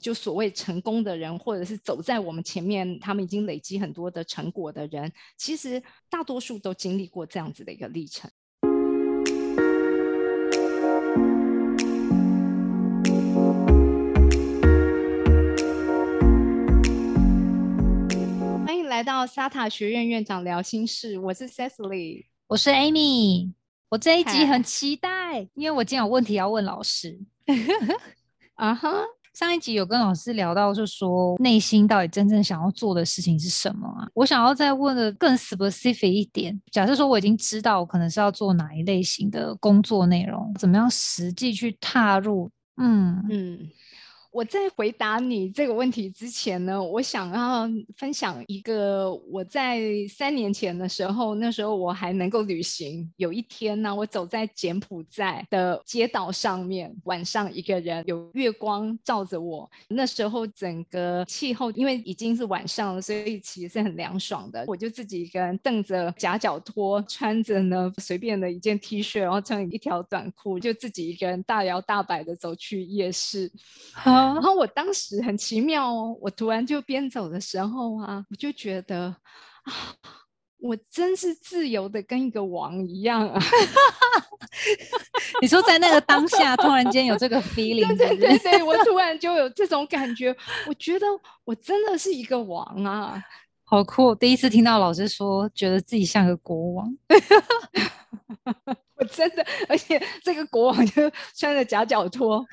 就所谓成功的人，或者是走在我们前面，他们已经累积很多的成果的人，其实大多数都经历过这样子的一个历程。欢迎来到沙塔学院院长聊心事，我是 Cecily，我是 Amy。我这一集很期待，因为我今天有问题要问老师。啊哈，上一集有跟老师聊到，就说内心到底真正想要做的事情是什么啊？我想要再问的更 specific 一点。假设说我已经知道我可能是要做哪一类型的工作内容，怎么样实际去踏入？嗯嗯。我在回答你这个问题之前呢，我想要分享一个我在三年前的时候，那时候我还能够旅行。有一天呢，我走在柬埔寨的街道上面，晚上一个人，有月光照着我。那时候整个气候因为已经是晚上了，所以其实是很凉爽的。我就自己一个人蹬着夹脚拖，穿着呢随便的一件 T 恤，然后穿一条短裤，就自己一个人大摇大摆的走去夜市。然后我当时很奇妙哦，我突然就边走的时候啊，我就觉得啊，我真是自由的跟一个王一样啊！你说在那个当下，突然间有这个 feeling，对对对对，我突然就有这种感觉，我觉得我真的是一个王啊，好酷！第一次听到老师说，觉得自己像个国王。我真的，而且这个国王就穿着夹脚拖，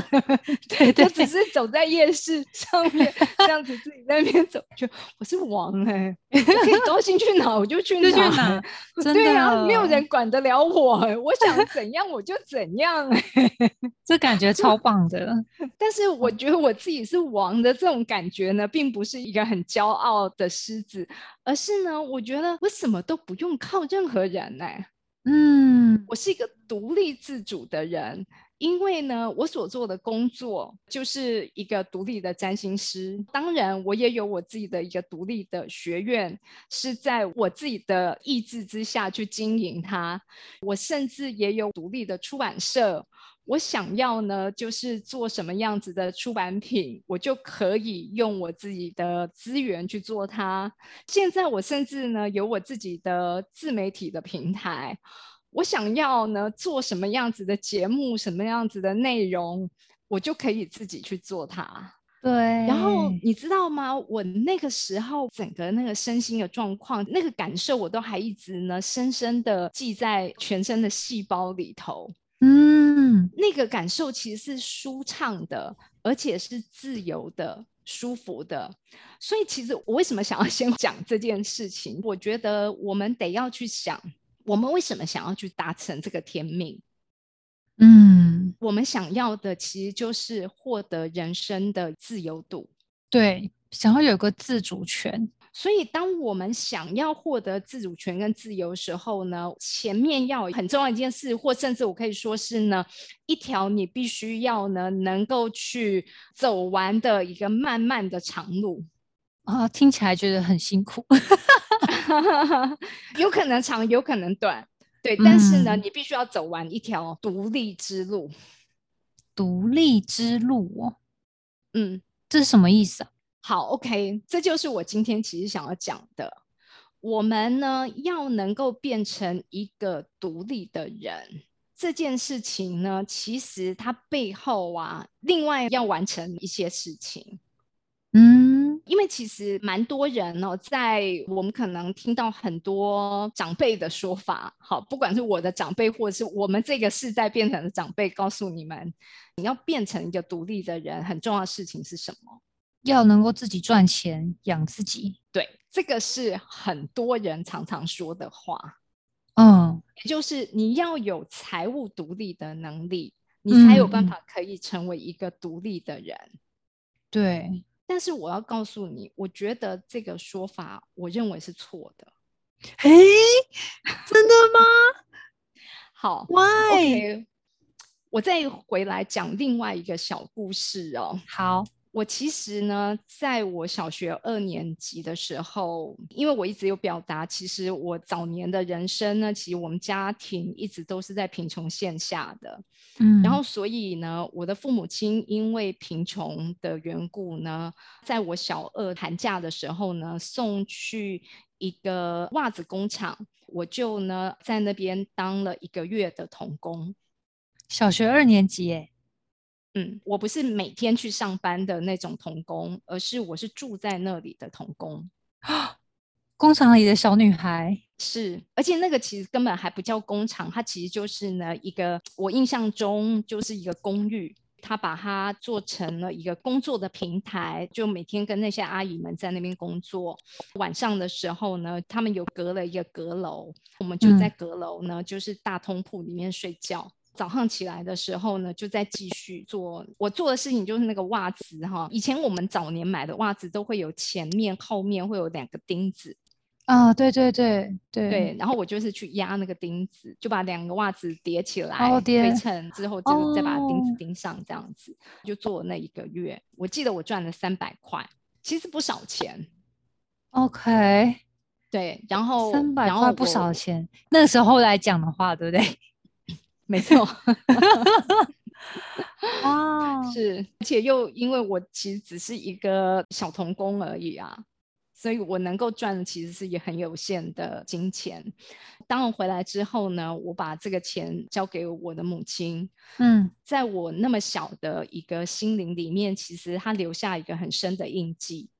对，就只是走在夜市上面这样子，自己在那边走，就我是王哎，可以高兴去哪我就去哪，对啊，没有人管得了我，我想怎样我就怎样哎，这感觉超棒的。但是我觉得我自己是王的这种感觉呢，并不是一个很骄傲的狮子，而是呢，我觉得我什么都不用靠任何人哎。嗯，我是一个独立自主的人，因为呢，我所做的工作就是一个独立的占星师。当然，我也有我自己的一个独立的学院，是在我自己的意志之下去经营它。我甚至也有独立的出版社。我想要呢，就是做什么样子的出版品，我就可以用我自己的资源去做它。现在我甚至呢有我自己的自媒体的平台，我想要呢做什么样子的节目，什么样子的内容，我就可以自己去做它。对。然后你知道吗？我那个时候整个那个身心的状况，那个感受，我都还一直呢深深的记在全身的细胞里头。嗯，那个感受其实是舒畅的，而且是自由的、舒服的。所以，其实我为什么想要先讲这件事情？我觉得我们得要去想，我们为什么想要去达成这个天命？嗯，我们想要的其实就是获得人生的自由度，对，想要有个自主权。所以，当我们想要获得自主权跟自由时候呢，前面要很重要一件事，或甚至我可以说是呢，一条你必须要呢能够去走完的一个漫漫的长路。啊，听起来觉得很辛苦，有可能长，有可能短，对，但是呢，你必须要走完一条独立之路，独立之路哦，嗯，这是什么意思啊？好，OK，这就是我今天其实想要讲的。我们呢要能够变成一个独立的人，这件事情呢，其实它背后啊，另外要完成一些事情。嗯，因为其实蛮多人哦，在我们可能听到很多长辈的说法，好，不管是我的长辈，或者是我们这个世代变成的长辈，告诉你们，你要变成一个独立的人，很重要的事情是什么？要能够自己赚钱养自己，对，这个是很多人常常说的话。嗯，也就是你要有财务独立的能力，你才有办法可以成为一个独立的人。对，但是我要告诉你，我觉得这个说法，我认为是错的。嘿，真的吗？好，Why？我再回来讲另外一个小故事哦。好。我其实呢，在我小学二年级的时候，因为我一直有表达，其实我早年的人生呢，其实我们家庭一直都是在贫穷线下的，嗯，然后所以呢，我的父母亲因为贫穷的缘故呢，在我小二寒假的时候呢，送去一个袜子工厂，我就呢在那边当了一个月的童工。小学二年级，哎，嗯，我不是每天去上班的那种童工，而是我是住在那里的童工。工厂里的小女孩，是，而且那个其实根本还不叫工厂，它其实就是呢一个，我印象中就是一个公寓，它把它做成了一个工作的平台，就每天跟那些阿姨们在那边工作。晚上的时候呢，他们有隔了一个阁楼，我们就在嗯阁楼呢，就是大通铺里面睡觉。早上起来的时候呢，就再继续做。我做的事情就是那个袜子哈，以前我们早年买的袜子都会有前面、后面会有两个钉子，啊，对对对对对，然后我就是去压那个钉子，就把两个袜子叠起来，哦叠推成之后，就再把钉子哦钉上，这样子就做那一个月。我记得我赚了三百块，其实不少钱。，OK，对，然后三百块不少，钱，那时候来讲的话，对不对？没错，啊，是，而且又因为我其实只是一个小童工而已啊，所以我能够赚的其实是也很有限的金钱。当我回来之后呢，我把这个钱交给我的母亲，嗯。在我那么小的一个心灵里面，其实它留下一个很深的印记，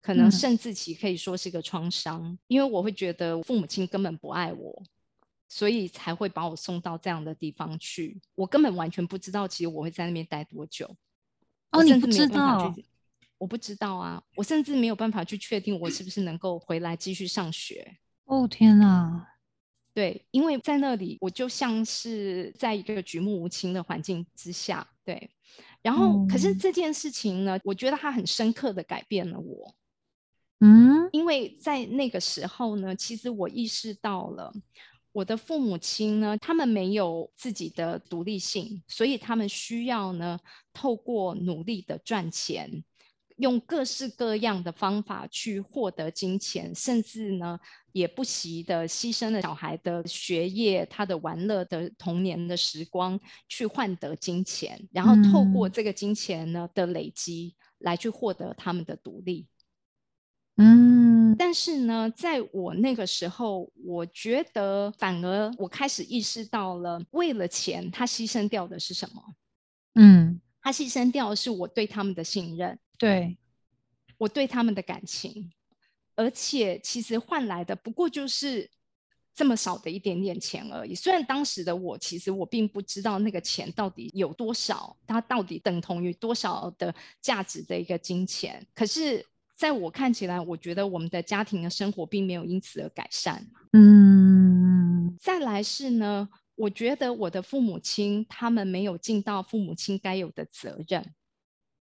可能嗯。甚至其可以说是一个创伤，因为我会觉得父母亲根本不爱我，所以才会把我送到这样的地方去。我根本完全不知道，其实我会在那边待多久。哦，你不知道，我不知道啊，我甚至没有办法去确定我是不是能够回来继续上学。哦，天哪，对，因为在那里，我就像是在一个举目无亲的环境之下，对。然后，可是嗯这件事情呢，我觉得它很深刻的改变了我，嗯因为在那个时候呢，其实我意识到了我的父母亲呢，他们没有自己的独立性，所以他们需要呢，透过努力的赚钱，用各式各样的方法去获得金钱，甚至呢，也不惜的牺牲了小孩的学业、他的玩乐的童年的时光，去换得金钱，然后透过嗯这个金钱呢的累积，来去获得他们的独立。嗯但是呢，在我那个时候，我觉得反而我开始意识到了，为了钱，他牺牲掉的是什么？嗯，他牺牲掉的是我对他们的信任，对，我对他们的感情，而且其实换来的不过就是这么少的一点点钱而已。虽然当时的我，其实我并不知道那个钱到底有多少，它到底等同于多少的价值的一个金钱，可是。在我看起来，我觉得我们的家庭的生活并没有因此而改善。嗯再来是呢，我觉得我的父母亲他们没有尽到父母亲该有的责任。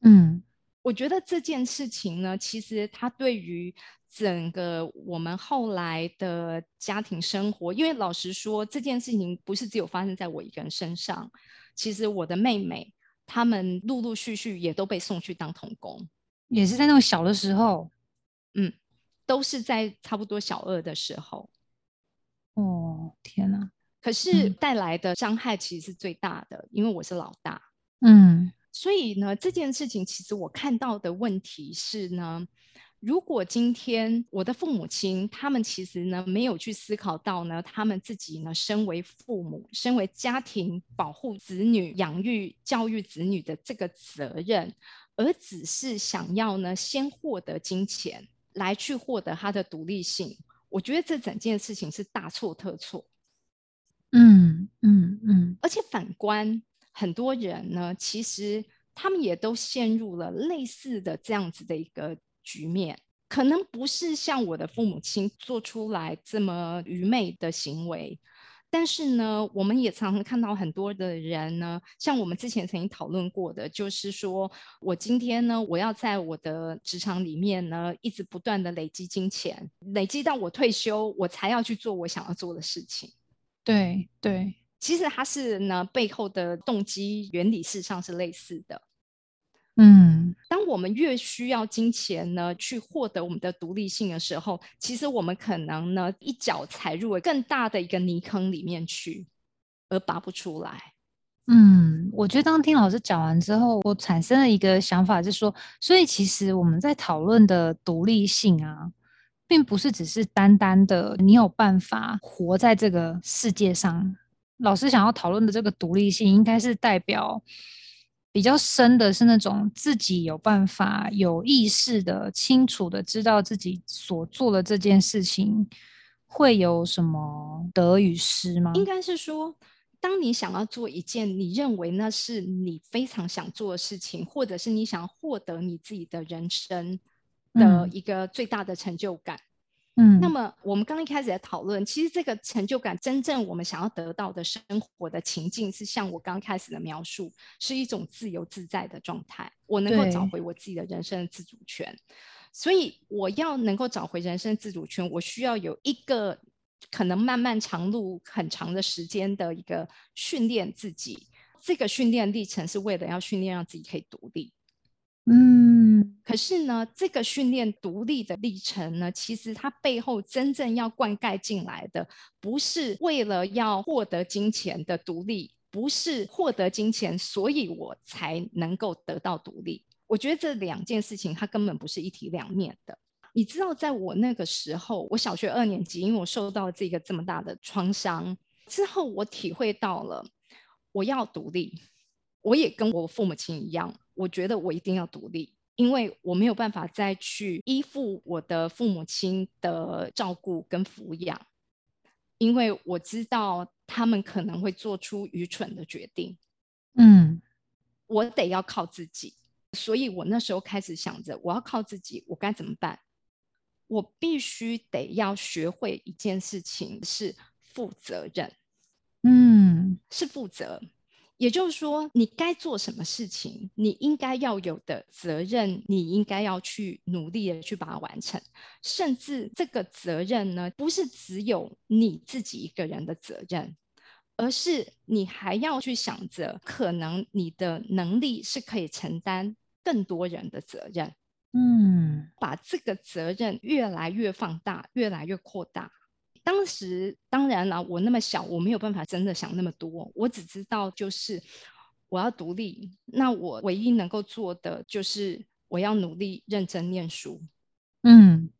嗯我觉得这件事情呢，其实它对于整个我们后来的家庭生活，因为老实说，这件事情不是只有发生在我一个人身上，其实我的妹妹他们陆陆续续也都被送去当童工，也是在那种小的时候，嗯都是在差不多小二的时候。哦，天哪，可是嗯带来的伤害其实是最大的，因为我是老大。嗯所以呢，这件事情其实我看到的问题是呢，如果今天我的父母亲他们其实呢没有去思考到呢，他们自己呢身为父母、身为家庭保护子女、养育教育子女的这个责任，而只是想要呢先获得金钱来去获得他的独立性，我觉得这整件事情是大错特错。嗯嗯嗯而且反观很多人呢，其实他们也都陷入了类似的这样子的一个局面，可能不是像我的父母亲做出来这么愚昧的行为。但是呢，我们也常常看到很多的人呢，像我们之前曾经讨论过的，就是说我今天呢，我要在我的职场里面呢，一直不断的累积金钱，累积到我退休，我才要去做我想要做的事情。对对，其实它是呢背后的动机原理事实上是类似的。嗯，当我们越需要金钱呢，去获得我们的独立性的时候，其实我们可能呢一脚踩入了更大的一个泥坑里面去，而拔不出来。嗯，我觉得当听老师讲完之后，我产生了一个想法，就是说，所以其实我们在讨论的独立性啊，并不是只是单单的你有办法活在这个世界上。老师想要讨论的这个独立性，应该是代表比较深的，是那种自己有办法、有意识的、清楚的知道自己所做的这件事情会有什么得与失吗？应该是说。当你想要做一件你认为那是你非常想做的事情，或者是你想要获得你自己的人生的一个最大的成就感，嗯，那么我们刚一开始在讨论，其实这个成就感真正我们想要得到的生活的情境，是像我刚开始的描述，是一种自由自在的状态，我能够找回我自己的人生的自主权。所以我要能够找回人生自主权，我需要有一个。可能漫漫长路很长的时间的一个训练自己，这个训练历程是为了要训练让自己可以独立。嗯，可是呢，这个训练独立的历程呢，其实它背后真正要灌溉进来的，不是为了要获得金钱的独立，不是获得金钱，所以我才能够得到独立。我觉得这两件事情它根本不是一体两面的。你知道，在我那个时候，我小学二年级，因为我受到这个这么大的创伤之后，我体会到了我要独立。我也跟我父母亲一样，我觉得我一定要独立，因为我没有办法再去依附我的父母亲的照顾跟抚养，因为我知道他们可能会做出愚蠢的决定。嗯，我得要靠自己，所以我那时候开始想着，我要靠自己，我该怎么办？我必须得要学会一件事情，是负责任。嗯，是负责，也就是说，你该做什么事情，你应该要有的责任，你应该要去努力的去把它完成。甚至这个责任呢，不是只有你自己一个人的责任，而是你还要去想着，可能你的能力是可以承担更多人的责任。嗯，把这个责任越来越放大，越来越扩大。当时当然了，我那么小，我没有办法真的想那么多。我只知道就是我要独立，那我唯一能够做的就是我要努力认真念书。嗯，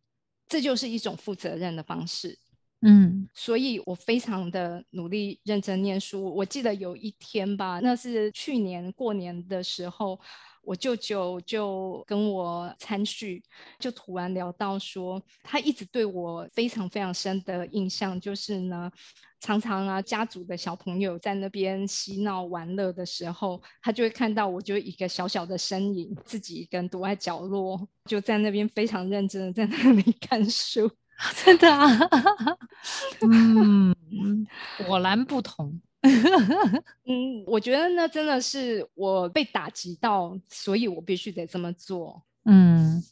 这就是一种负责任的方式。嗯，所以我非常的努力认真念书。我记得有一天吧，那是去年过年的时候。我舅舅就跟我参叙，就突然聊到说，他一直对我非常非常深的印象就是呢，常常啊家族的小朋友在那边嬉闹玩乐的时候，他就会看到我就一个小小的身影，自己一个人躲在角落，就在那边非常认真的在那里 看书，真的啊，嗯，果然不同。嗯，我觉得那真的是我被打击到，所以我必须得这么做。嗯，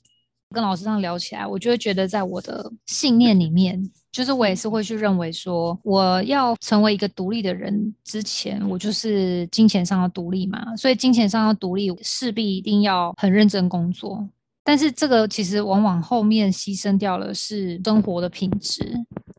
跟老师这样聊起来，我就会觉得，在我的信念里面，就是我也是会去认为说，我要成为一个独立的人之前，我就是金钱上要独立嘛。所以金钱上要独立，势必一定要很认真工作。但是这个其实往往后面牺牲掉了是生活的品质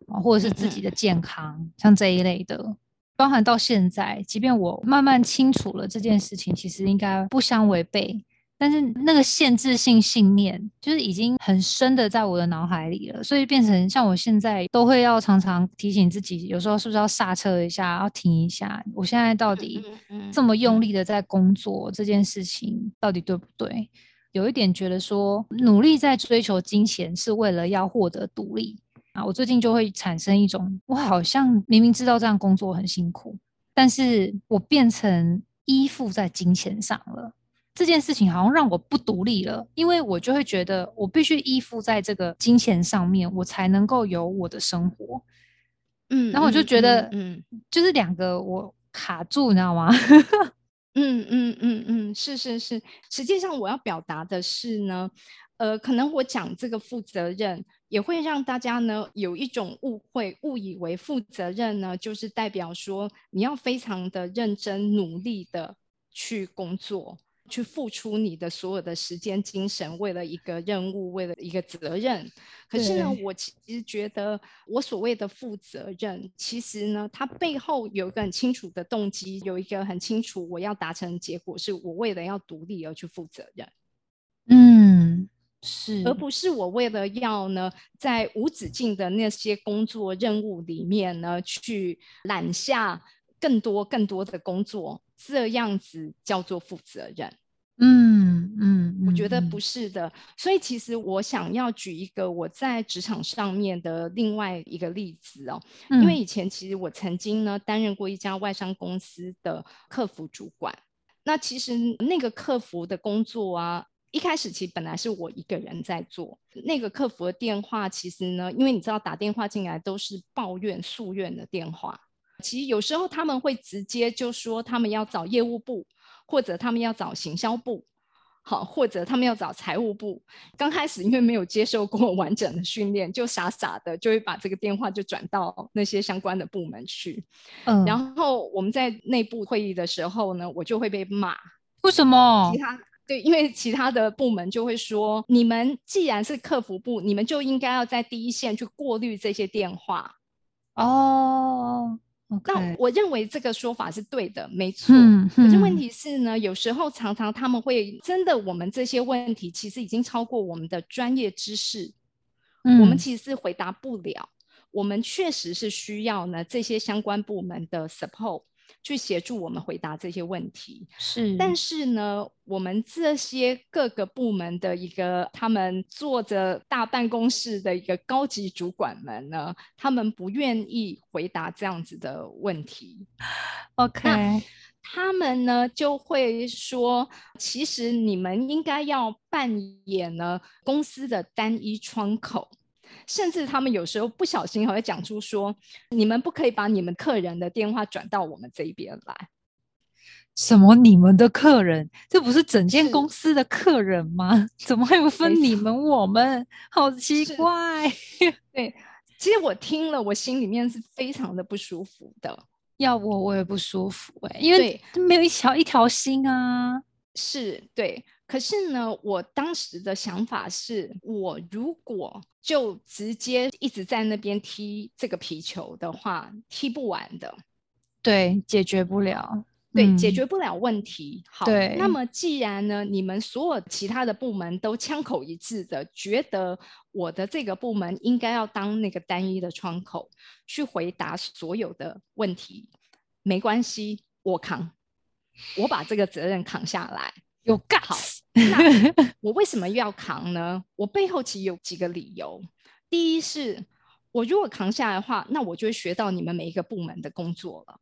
啊，或者是自己的健康，像这一类的。包含到现在，即便我慢慢清楚了这件事情，其实应该不相违背，但是那个限制性信念就是已经很深的在我的脑海里了，所以变成像我现在都会要常常提醒自己，有时候是不是要刹车一下，要停一下？我现在到底这么用力的在工作这件事情到底对不对？有一点觉得说，努力在追求金钱是为了要获得独立。啊，我最近就会产生一种，我好像明明知道这样工作很辛苦，但是我变成依附在金钱上了。这件事情好像让我不独立了，因为我就会觉得我必须依附在这个金钱上面，我才能够有我的生活。嗯，然后我就觉得，嗯，就是两个我卡住，你知道吗？嗯嗯嗯嗯，是是是，实际上我要表达的是呢。呃，可能我讲这个负责任，也会让大家呢有一种误会，误以为负责任呢就是代表说你要非常的认真努力的去工作，去付出你的所有的时间、精神，为了一个任务，为了一个责任。可是呢，我其实觉得，我所谓的负责任，其实呢，它背后有一个很清楚的动机，有一个很清楚我要达成结果，是我为了要独立而去负责任。嗯，是，而不是我为了要呢，在无止境的那些工作任务里面呢，去揽下更多更多的工作，这样子叫做负责任。嗯嗯，我觉得不是的，所以其实我想要举一个我在职场上面的另外一个例子哦，因为以前其实我曾经呢担任过一家外商公司的客服主管，那其实那个客服的工作啊，一开始其实本来是我一个人在做，那个客服的电话其实呢，因为你知道打电话进来都是抱怨诉怨的电话，其实有时候他们会直接就说他们要找业务部。或者他们要找行销部，好，或者他们要找财务部。刚开始因为没有接受过完整的训练，就傻傻的就会把这个电话就转到那些相关的部门去。嗯，然后我们在内部会议的时候呢，我就会被骂。为什么？其他对，因为其他的部门就会说，你们既然是客服部，你们就应该要在第一线去过滤这些电话。哦。那我认为这个说法是对的，没错。可是问题是呢，有时候常常他们会真的，我们这些问题其实已经超过我们的专业知识，我们其实是回答不了。我们确实是需要呢这些相关部门的 support。去协助我们回答这些问题是，但是呢，我们这些各个部门的一个他们坐着大办公室的一个高级主管们呢，他们不愿意回答这样子的问题。OK，他们呢就会说，其实你们应该要扮演呢公司的单一窗口。甚至他们有时候不小心还会讲出说：“你们不可以把你们客人的电话转到我们这一边来。”什么？你们的客人？这不是整间公司的客人吗？怎么还有分你们我们？好奇怪。对，其实我听了，我心里面是非常的不舒服的。要我我也不舒服哎，因为没有一条一条心啊。是对。可是呢，我当时的想法是，我如果就直接一直在那边踢这个皮球的话，踢不完的，对，解决不了，对，解决不了问题。好，那么既然呢，你们所有其他的部门都枪口一致的觉得我的这个部门应该要当那个单一的窗口去回答所有的问题，没关系，我扛，我把这个责任扛下来，有 gas。那 我为什么要扛呢？我背后其实有几个理由。第一是，我如果扛下来的话，那我就会学到你们每一个部门的工作了。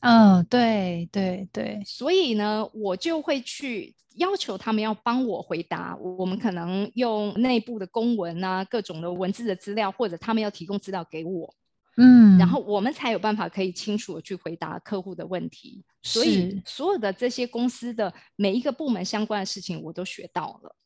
嗯，对对对。所以呢，我就会去要求他们要帮我回答。我们可能用内部的公文啊，各种的文字的资料，或者他们要提供资料给我。嗯，然后我们才有办法可以清楚的去回答客户的问题。所以所有的这些公司的每一个部门相关的事情，我都学到了。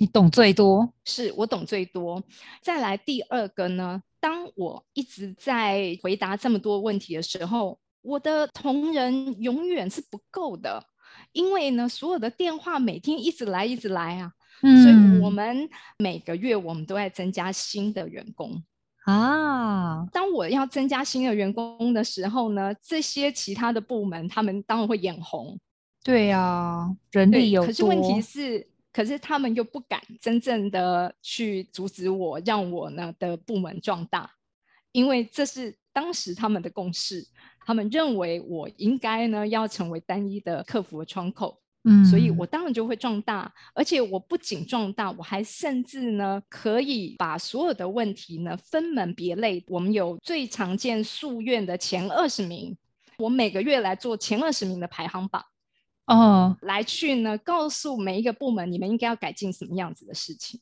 你懂最多，是我懂最多。再来第二个呢，当我一直在回答这么多问题的时候，我的同仁永远是不够的，因为呢，所有的电话每天一直来，一直来啊。嗯，所以我们每个月我们都在增加新的员工。啊，当我要增加新的员工的时候呢，这些其他的部门他们当然会眼红。对呀，人力有可是问题是，可是他们又不敢真正的去阻止我，让我呢的部门壮大，因为这是当时他们的共识，他们认为我应该呢要成为单一的客服的窗口。嗯，所以我当然就会壮大，而且我不仅壮大，我还甚至呢可以把所有的问题呢分门别类。我们有最常见诉愿的前二十名，我每个月来做前二十名的排行榜，哦，来去呢告诉每一个部门你们应该要改进什么样子的事情。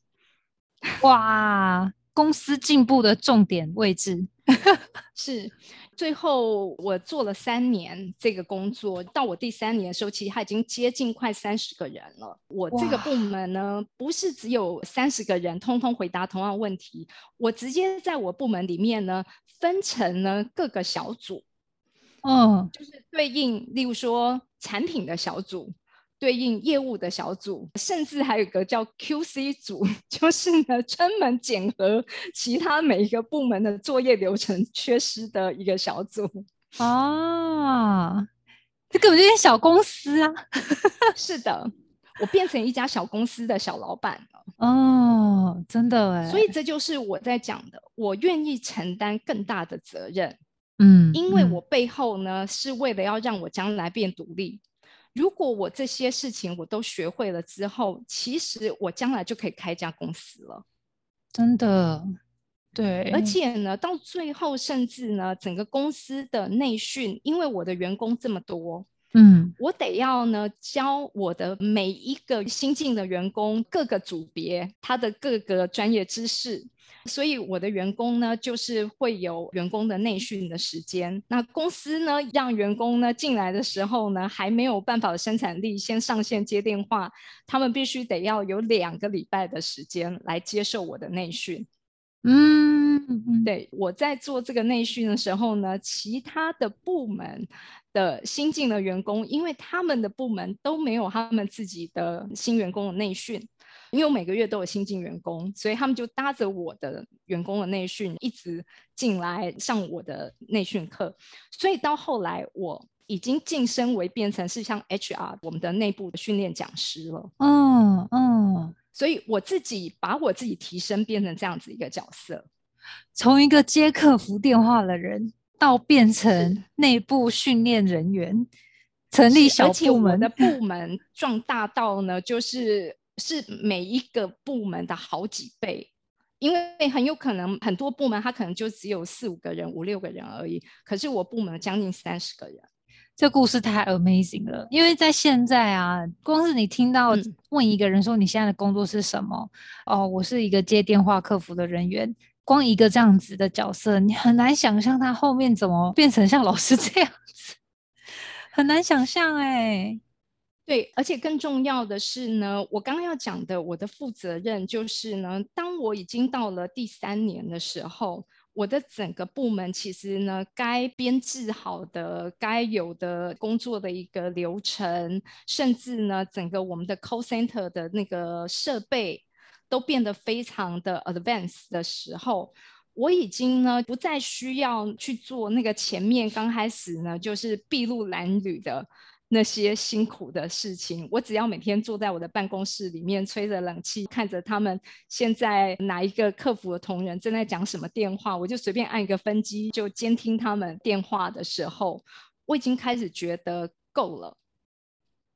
哇，公司进步的重点位置 是。最后我做了三年这个工作，到我第三年的时候，其实他已经接近快三十个人了。我这个部门呢，不是只有三十个人，通通回答同样问题。我直接在我部门里面呢，分成了各个小组，嗯，就是对应，例如说产品的小组，对应业务的小组，甚至还有一个叫 QC 组，就是呢专门检核其他每一个部门的作业流程缺失的一个小组。啊，这根本就是小公司啊！是的，我变成一家小公司的小老板了。哦，真的哎，所以这就是我在讲的，我愿意承担更大的责任。嗯，因为嗯我背后呢是为了要让我将来变独立。如果我这些事情我都学会了之后，其实我将来就可以开一家公司了。真的对，而且呢，到最后甚至呢，整个公司的内训，因为我的员工这么多，嗯我得要呢教我的每一个新进的员工各个组别他的各个专业知识，所以我的员工呢就是会有员工的内训的时间。那公司呢让员工呢进来的时候呢还没有办法生产力，先上线接电话，他们必须得要有两个礼拜的时间来接受我的内训。嗯嗯，对，我在做这个内训的时候呢，其他的部门的新进的员工，因为他们的部门都没有他们自己的新员工的内训，因为我每个月都有新进员工，所以他们就搭着我的员工的内训一直进来上我的内训课，所以到后来我已经晋升为变成是像 HR 我们的内部的训练讲师了。嗯嗯，所以我自己把我自己提升变成这样子一个角色，从一个接客服电话的人到变成是。内部训练人员，成立小部门的部门壮大到呢，就是是每一个部门的好几倍，因为很有可能很多部门它可能就只有四五个人、五六个人而已，可是我部门将近三十个人。这故事太 amazing 了，因为在现在啊，光是你听到嗯。问一个人说你现在的工作是什么，哦，我是一个接电话客服的人员，光一个这样子的角色，你很难想象他后面怎么变成像老师这样子，很难想象哎、对，而且更重要的是呢，我刚刚要讲的，我的负责任就是呢，当我已经到了第三年的时候，我的整个部门其实呢，该编制好的、该有的工作的一个流程，甚至呢，整个我们的 call center 的那个设备都变得非常的 advanced 的时候，我已经呢不再需要去做那个前面刚开始呢就是筚路蓝缕的那些辛苦的事情，我只要每天坐在我的办公室里面，吹着冷气，看着他们现在哪一个客服的同仁正在讲什么电话，我就随便按一个分机就监听他们电话的时候，我已经开始觉得够了，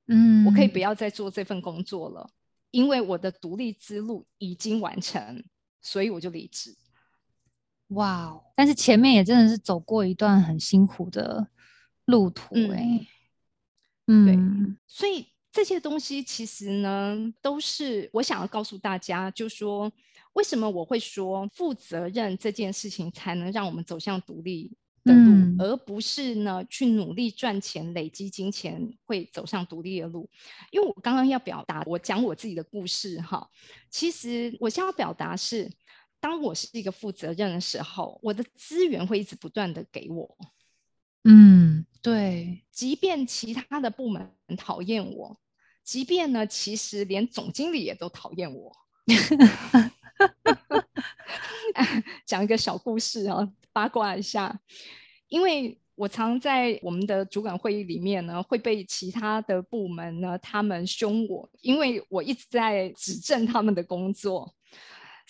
嗯，我可以不要再做这份工作了，因为我的独立之路已经完成，所以我就离职。哇哦！但是前面也真的是走过一段很辛苦的路途哎、嗯，所以这些东西其实呢，都是我想要告诉大家，就说为什么我会说负责任这件事情才能让我们走向独立的路，嗯而不是呢去努力赚钱、累积金钱会走上独立的路。因为我刚刚要表达，我讲我自己的故事哈，其实我想要表达是，当我是一个负责任的时候，我的资源会一直不断的给我。嗯，对，即便其他的部门很讨厌我，即便呢，其实连总经理也都讨厌我。讲一个小故事啊，八卦一下，因为我常在我们的主管会议里面呢，会被其他的部门呢他们凶我，因为我一直在指正他们的工作。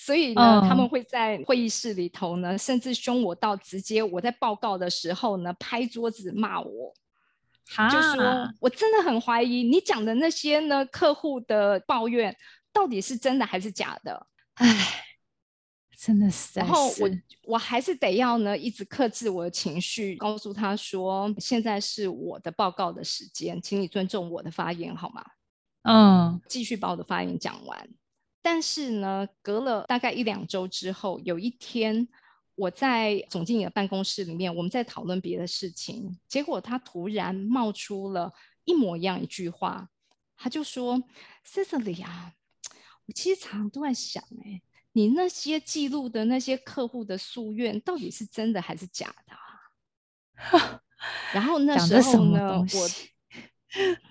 所以呢，他们嗯会在会议室里头呢，甚至凶我到直接我在报告的时候呢，拍桌子骂我，就说我真的很怀疑你讲的那些呢客户的抱怨到底是真的还是假的。唉，真的是在然后我我还是得要呢一直克制我的情绪，告诉他说现在是我的报告的时间，请你尊重我的发言好吗？嗯继续把我的发言讲完。但是呢，隔了大概一两周之后，有一天我在总经理的办公室里面，我们在讨论别的事情，结果他突然冒出了一模一样一句话，他就说：“Cecily 啊，我其实常常都在想、欸，哎，你那些记录的那些客户的夙愿，到底是真的还是假的啊？” 然后那时候呢，我？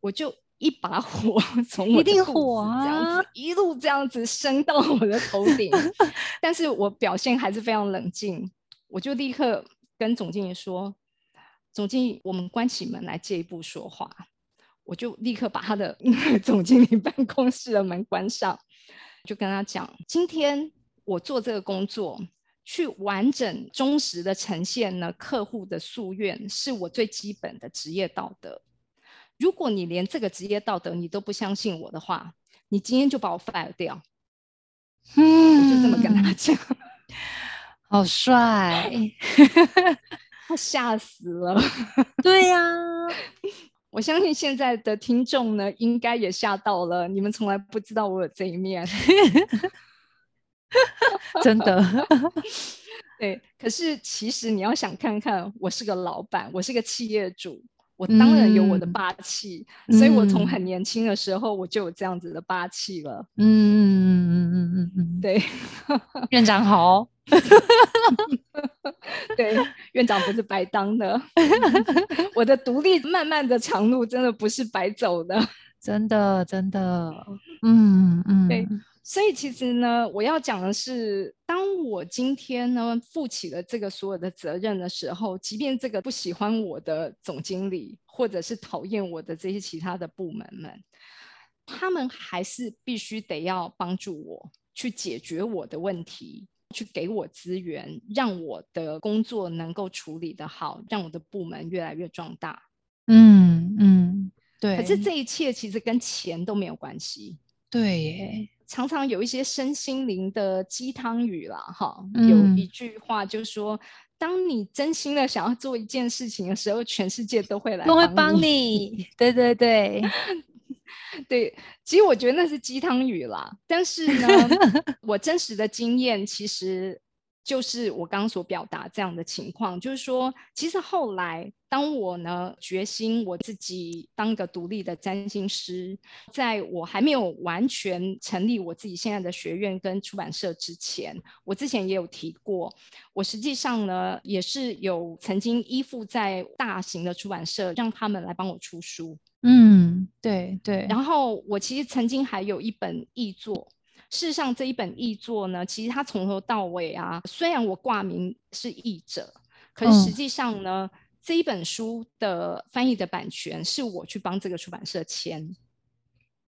我就一把火 从我一定火啊子一路这样子升到我的头顶，但是我表现还是非常冷静，我就立刻跟总经理说：“总经理，我们关起门来借一步说话。”我就立刻把他的 总经理办公室的门关上，就跟他讲：“今天我做这个工作。”去完整、忠实的呈现呢客户的夙愿，是我最基本的职业道德。如果你连这个职业道德你都不相信我的话，你今天就把我 fire 掉。我就这么跟他嗯讲，好帅，他吓死了。对呀、我相信现在的听众呢，应该也吓到了。你们从来不知道我有这一面，真的，对。可是其实你要想看看，我是个老板，我是个企业主，我当然有我的嗯。霸气。所以我从嗯。很年轻的时候，我就有这样子的霸气了。嗯嗯嗯嗯嗯嗯，对 院长好，对，院长不是白当的，我的独立漫漫的长路真的不是白走的。真的真的，嗯嗯，对所以其实呢，我要讲的是，当我今天呢负起了这个所有的责任的时候，即便这个不喜欢我的总经理，或者是讨厌我的这些其他的部门们，他们还是必须得要帮助我去解决我的问题，去给我资源，让我的工作能够处理得好，让我的部门越来越壮大。嗯嗯，对，可是这一切其实跟钱都没有关系。对耶，常常有一些身心灵的鸡汤语啦，哈，嗯。有一句话就是说，当你真心的想要做一件事情的时候，全世界都会来都会帮帮你，对对对，对，其实我觉得那是鸡汤语啦，但是呢，我真实的经验其实就是我刚刚所表达这样的情况，就是说，其实后来当我呢决心我自己当个独立的占星师，在我还没有完全成立我自己现在的学院跟出版社之前，我之前也有提过，我实际上呢也是有曾经依附在大型的出版社，让他们来帮我出书。嗯，对对，然后我其实曾经还有一本译作，事实上这一本译作呢，其实它从头到尾啊，虽然我挂名是译者，可是实嗯。际上呢，这一本书的翻译的版权是我去帮这个出版社签。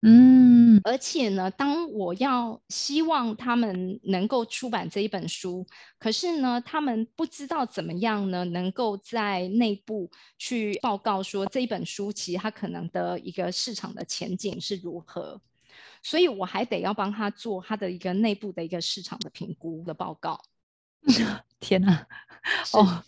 嗯。而且呢，当我要希望他们能够出版这一本书，可是呢，他们不知道怎么样呢，能够在内部去报告说这一本书其实它可能的一个市场的前景是如何，所以我还得要帮他做他的一个内部的一个市场的评估的报告。天哪，是哦，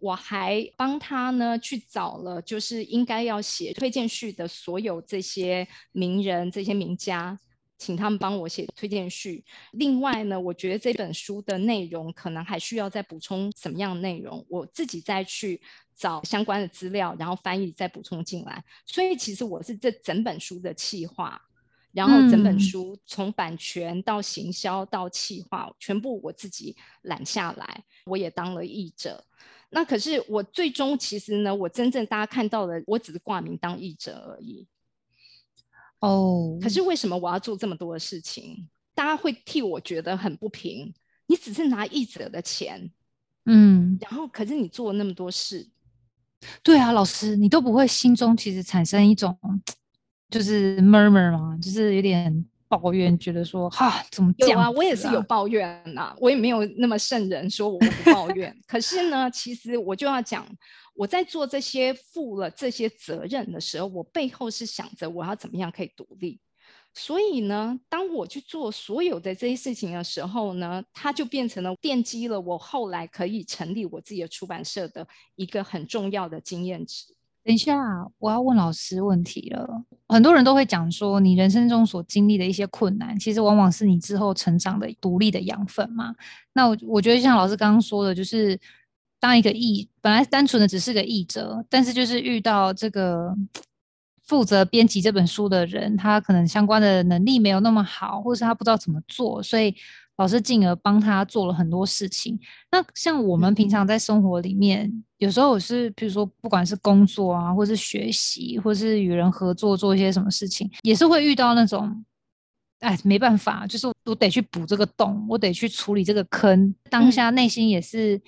我还帮他呢去找了，就是应该要写推荐序的所有这些名人、这些名家，请他们帮我写推荐序。另外呢，我觉得这本书的内容可能还需要再补充什么样的内容，我自己再去找相关的资料，然后翻译再补充进来。所以其实我是这整本书的企划。然后整本嗯书从版权到行销到企划，全部我自己揽下来，我也当了译者。那可是我最终其实呢，我真正大家看到的，我只是挂名当译者而已。哦，可是为什么我要做这么多的事情？大家会替我觉得很不平。你只是拿译者的钱，嗯，然后可是你做了那么多事，对啊，老师，你都不会心中其实产生一种就是 murmur 吗？就是有点抱怨，觉得说哈，怎么这样、有啊，我也是有抱怨呐、我也没有那么圣人说我不抱怨。可是呢，其实我就要讲，我在做这些负了这些责任的时候，我背后是想着我要怎么样可以独立。所以呢，当我去做所有的这些事情的时候呢，它就变成了奠基了我后来可以成立我自己的出版社的一个很重要的经验值。等一下，我要问老师问题了。很多人都会讲说，你人生中所经历的一些困难，其实往往是你之后成长的独立的养分嘛。那我我觉得，就像老师刚刚说的，就是当一个译，本来单纯的只是个译者，但是就是遇到这个负责编辑这本书的人，他可能相关的能力没有那么好，或是他不知道怎么做，所以老师进而帮他做了很多事情。那像我们平常在生活里面，有时候是，比如说不管是工作啊，或是学习，或是与人合作做一些什么事情，也是会遇到那种，哎，没办法，就是我得去补这个洞，我得去处理这个坑，当下内心也是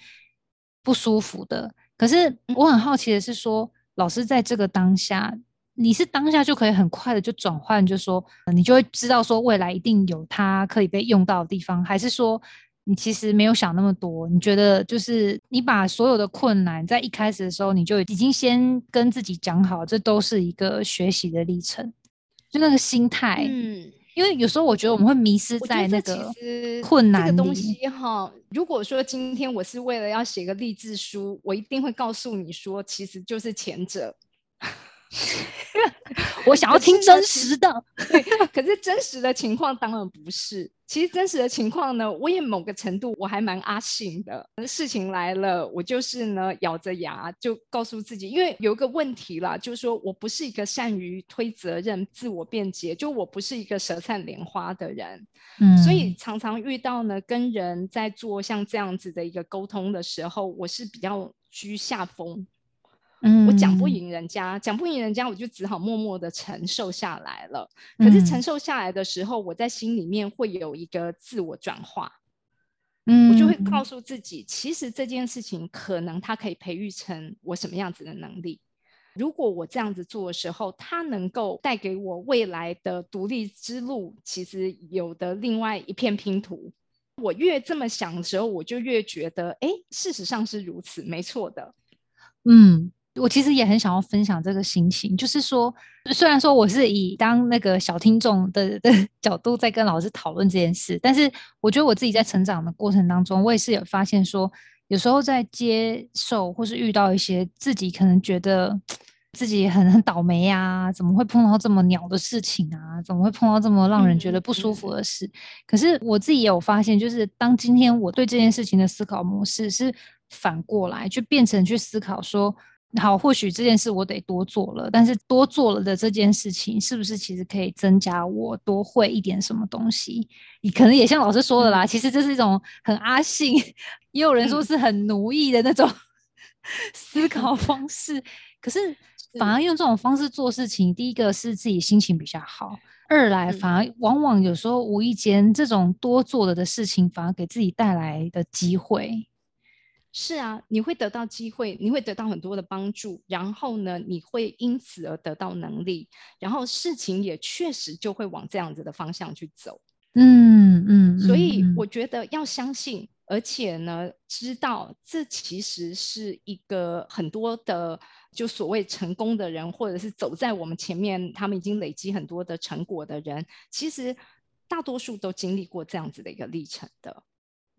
不舒服的。可是我很好奇的是，说老师在这个当下。你是当下就可以很快的就转换，就说你就会知道说未来一定有它可以被用到的地方，还是说你其实没有想那么多？你觉得就是你把所有的困难在一开始的时候你就已经先跟自己讲好，这都是一个学习的历程，就那个心态。嗯，因为有时候我觉得我们会迷失在那个困难东西哈。如果说今天我是为了要写个励志书，我一定会告诉你说，其实就是前者。我想要听真实的，对，可是真实的情况当然不是。其实真实的情况呢，我也某个程度我还蛮阿信的。事情来了，我就是呢咬着牙就告诉自己，因为有一个问题啦，就是说我不是一个善于推责任、自我辩解，就我不是一个舌灿莲花的人，嗯，所以常常遇到呢跟人在做像这样子的一个沟通的时候，我是比较居下风。嗯，我讲不赢人家，讲不赢人家，我就只好默默的承受下来了。可是承受下来的时候，我在心里面会有一个自我转化，嗯，我就会告诉自己，其实这件事情可能它可以培育成我什么样子的能力。如果我这样子做的时候，它能够带给我未来的独立之路，其实有的另外一片拼图。我越这么想的时候，我就越觉得，哎，事实上是如此，没错的，嗯。我其实也很想要分享这个心情，就是说，虽然说我是以当那个小听众的的角度在跟老师讨论这件事，但是我觉得我自己在成长的过程当中，我也是有发现说，有时候在接受或是遇到一些自己可能觉得自己很很倒霉呀，怎么会碰到这么鸟的事情啊？怎么会碰到这么让人觉得不舒服的事？可是我自己也有发现，就是当今天我对这件事情的思考模式是反过来，就变成去思考说。好，或许这件事我得多做了，但是多做了的这件事情，是不是其实可以增加我多会一点什么东西？你可能也像老师说的啦，其实这是一种很阿信，也有人说是很奴役的那种 思 考方式。可是反而用这种方式做事情，第一个是自己心情比较好，二来反而往往有时候无意间这种多做了的事情，反而给自己带来的机会。是啊，你会得到机会，你会得到很多的帮助，然后呢，你会因此而得到能力，然后事情也确实就会往这样子的方向去走。嗯嗯，所以我觉得要相信，而且呢，知道这其实是一个很多的就所谓成功的人，或者是走在我们前面，他们已经累积很多的成果的人，其实大多数都经历过这样子的一个历程的。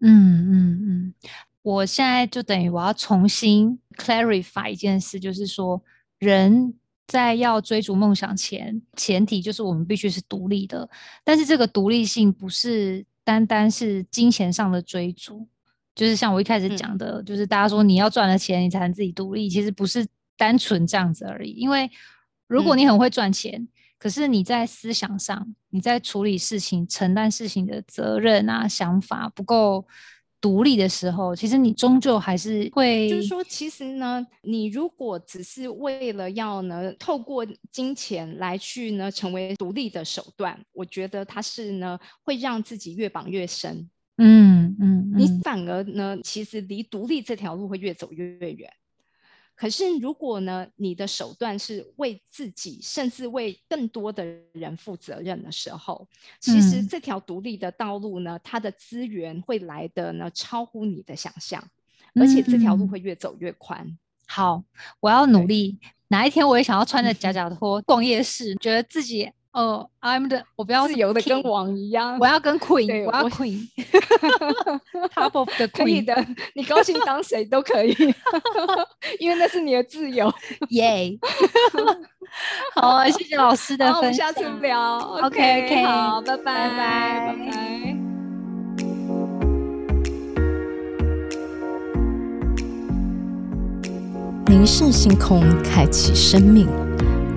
嗯嗯嗯。我现在就等于我要重新 clarify 一件事，就是说，人在要追逐梦想前，前提就是我们必须是独立的。但是这个独立性不是单单是金钱上的追逐，就是像我一开始讲的，就是大家说你要赚了钱，你才能自己独立，其实不是单纯这样子而已。因为如果你很会赚钱，可是你在思想上，你在处理事情、承担事情的责任啊、想法不够。独立的时候，其实你终究还是会，就是说，其实呢，你如果只是为了要呢，透过金钱来去呢，成为独立的手段，我觉得它是呢，会让自己越绑越深。嗯嗯，你反而呢，其实离独立这条路会越走越远。可是，如果呢，你的手段是为自己，甚至为更多的人负责任的时候，其实这条独立的道路呢，它的资源会来的呢，超乎你的想象，而且这条路会越走越宽。好，我要努力，哪一天我也想要穿着假脚拖逛夜市，觉得自己。哦，I'm 的，我不要自由的跟王一样，我要跟 Queen，我要 Queen，Top of the Queen，可以的，你高兴当谁都可以，因为那是你的自由，耶！好，谢谢老师的分享，我们下次聊，OK，OK，好，拜拜，拜拜，拜拜。凝视星空，开启生命。